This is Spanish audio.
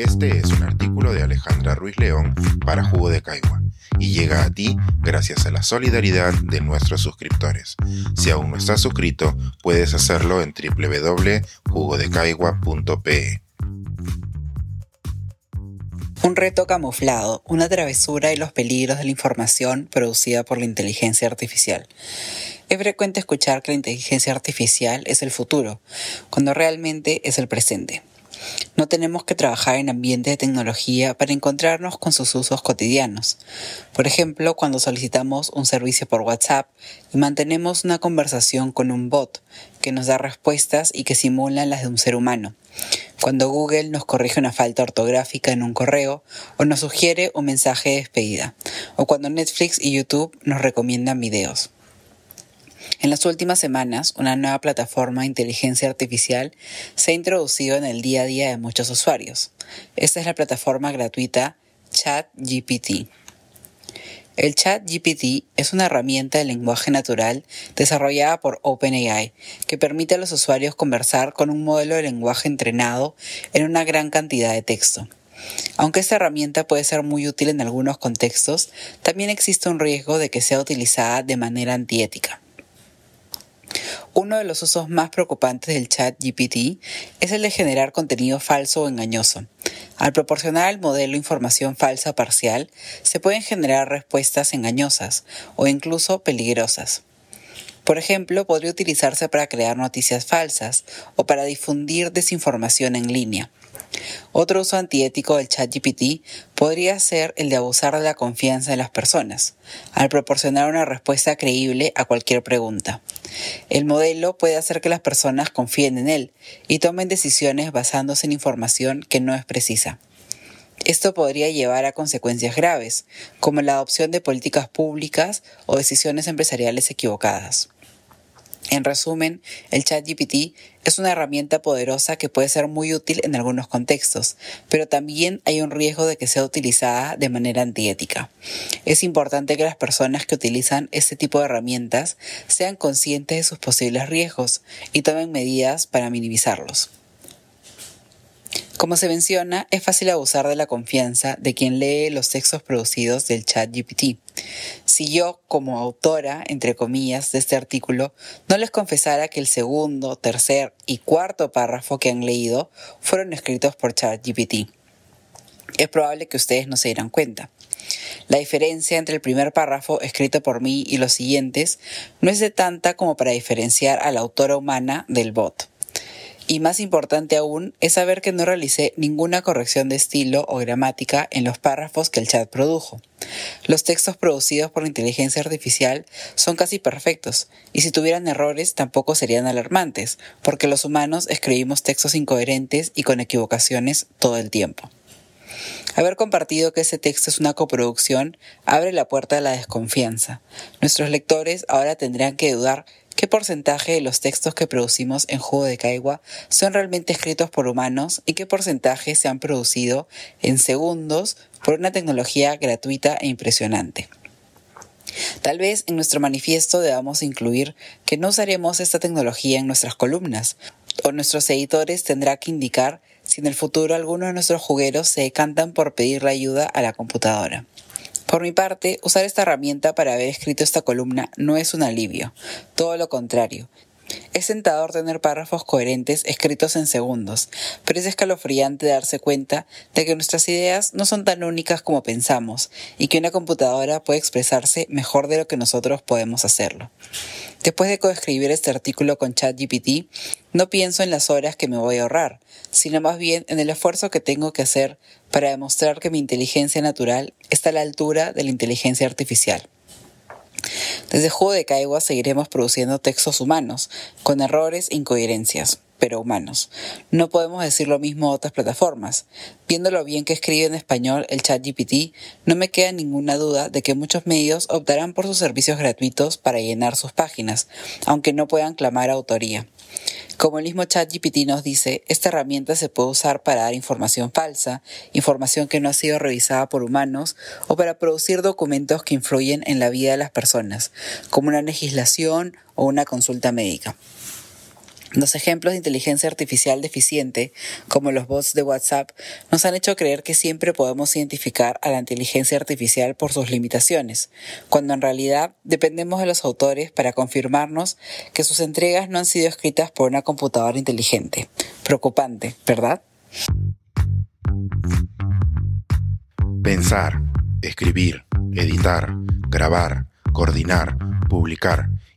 Este es un artículo de Alejandra Ruiz León para Jugo de Caigua y llega a ti gracias a la solidaridad de nuestros suscriptores. Si aún no estás suscrito, puedes hacerlo en www.jugodecaigua.pe. Un reto camuflado, una travesura y los peligros de la información producida por la inteligencia artificial. Es frecuente escuchar que la inteligencia artificial es el futuro, cuando realmente es el presente. No tenemos que trabajar en ambientes de tecnología para encontrarnos con sus usos cotidianos. Por ejemplo, cuando solicitamos un servicio por WhatsApp y mantenemos una conversación con un bot que nos da respuestas y que simulan las de un ser humano. Cuando Google nos corrige una falta ortográfica en un correo o nos sugiere un mensaje de despedida. O cuando Netflix y YouTube nos recomiendan videos. En las últimas semanas, una nueva plataforma de inteligencia artificial se ha introducido en el día a día de muchos usuarios. Esta es la plataforma gratuita ChatGPT. El ChatGPT es una herramienta de lenguaje natural desarrollada por OpenAI que permite a los usuarios conversar con un modelo de lenguaje entrenado en una gran cantidad de texto. Aunque esta herramienta puede ser muy útil en algunos contextos, también existe un riesgo de que sea utilizada de manera antiética. Uno de los usos más preocupantes del chat GPT es el de generar contenido falso o engañoso. Al proporcionar al modelo información falsa parcial, se pueden generar respuestas engañosas o incluso peligrosas. Por ejemplo, podría utilizarse para crear noticias falsas o para difundir desinformación en línea. Otro uso antiético del ChatGPT podría ser el de abusar de la confianza de las personas, al proporcionar una respuesta creíble a cualquier pregunta. El modelo puede hacer que las personas confíen en él y tomen decisiones basándose en información que no es precisa. Esto podría llevar a consecuencias graves, como la adopción de políticas públicas o decisiones empresariales equivocadas. En resumen, el ChatGPT es una herramienta poderosa que puede ser muy útil en algunos contextos, pero también hay un riesgo de que sea utilizada de manera antiética. Es importante que las personas que utilizan este tipo de herramientas sean conscientes de sus posibles riesgos y tomen medidas para minimizarlos. Como se menciona, es fácil abusar de la confianza de quien lee los textos producidos del chat GPT. Si yo, como autora, entre comillas, de este artículo, no les confesara que el segundo, tercer y cuarto párrafo que han leído fueron escritos por ChatGPT, es probable que ustedes no se dieran cuenta. La diferencia entre el primer párrafo escrito por mí y los siguientes no es de tanta como para diferenciar a la autora humana del bot. Y más importante aún es saber que no realicé ninguna corrección de estilo o gramática en los párrafos que el chat produjo. Los textos producidos por la inteligencia artificial son casi perfectos, y si tuvieran errores tampoco serían alarmantes, porque los humanos escribimos textos incoherentes y con equivocaciones todo el tiempo. Haber compartido que ese texto es una coproducción abre la puerta a la desconfianza. Nuestros lectores ahora tendrán que dudar qué porcentaje de los textos que producimos en Jugo de Caigua son realmente escritos por humanos y qué porcentaje se han producido en segundos por una tecnología gratuita e impresionante. Tal vez en nuestro manifiesto debamos incluir que no usaremos esta tecnología en nuestras columnas, o nuestros editores tendrán que indicar si en el futuro algunos de nuestros jugueros se decantan por pedirle ayuda a la computadora. Por mi parte, usar esta herramienta para haber escrito esta columna no es un alivio, todo lo contrario. Es tentador tener párrafos coherentes escritos en segundos, pero es escalofriante darse cuenta de que nuestras ideas no son tan únicas como pensamos y que una computadora puede expresarse mejor de lo que nosotros podemos hacerlo. Después de coescribir este artículo con ChatGPT, no pienso en las horas que me voy a ahorrar, sino más bien en el esfuerzo que tengo que hacer para demostrar que mi inteligencia natural está a la altura de la inteligencia artificial. Desde Juego de Caigua seguiremos produciendo textos humanos, con errores e incoherencias pero humanos. No podemos decir lo mismo de otras plataformas. Viendo lo bien que escribe en español el chat GPT, no me queda ninguna duda de que muchos medios optarán por sus servicios gratuitos para llenar sus páginas, aunque no puedan clamar autoría. Como el mismo ChatGPT nos dice, esta herramienta se puede usar para dar información falsa, información que no ha sido revisada por humanos o para producir documentos que influyen en la vida de las personas, como una legislación o una consulta médica. Los ejemplos de inteligencia artificial deficiente, como los bots de WhatsApp, nos han hecho creer que siempre podemos identificar a la inteligencia artificial por sus limitaciones, cuando en realidad dependemos de los autores para confirmarnos que sus entregas no han sido escritas por una computadora inteligente. Preocupante, ¿verdad? Pensar, escribir, editar, grabar, coordinar, publicar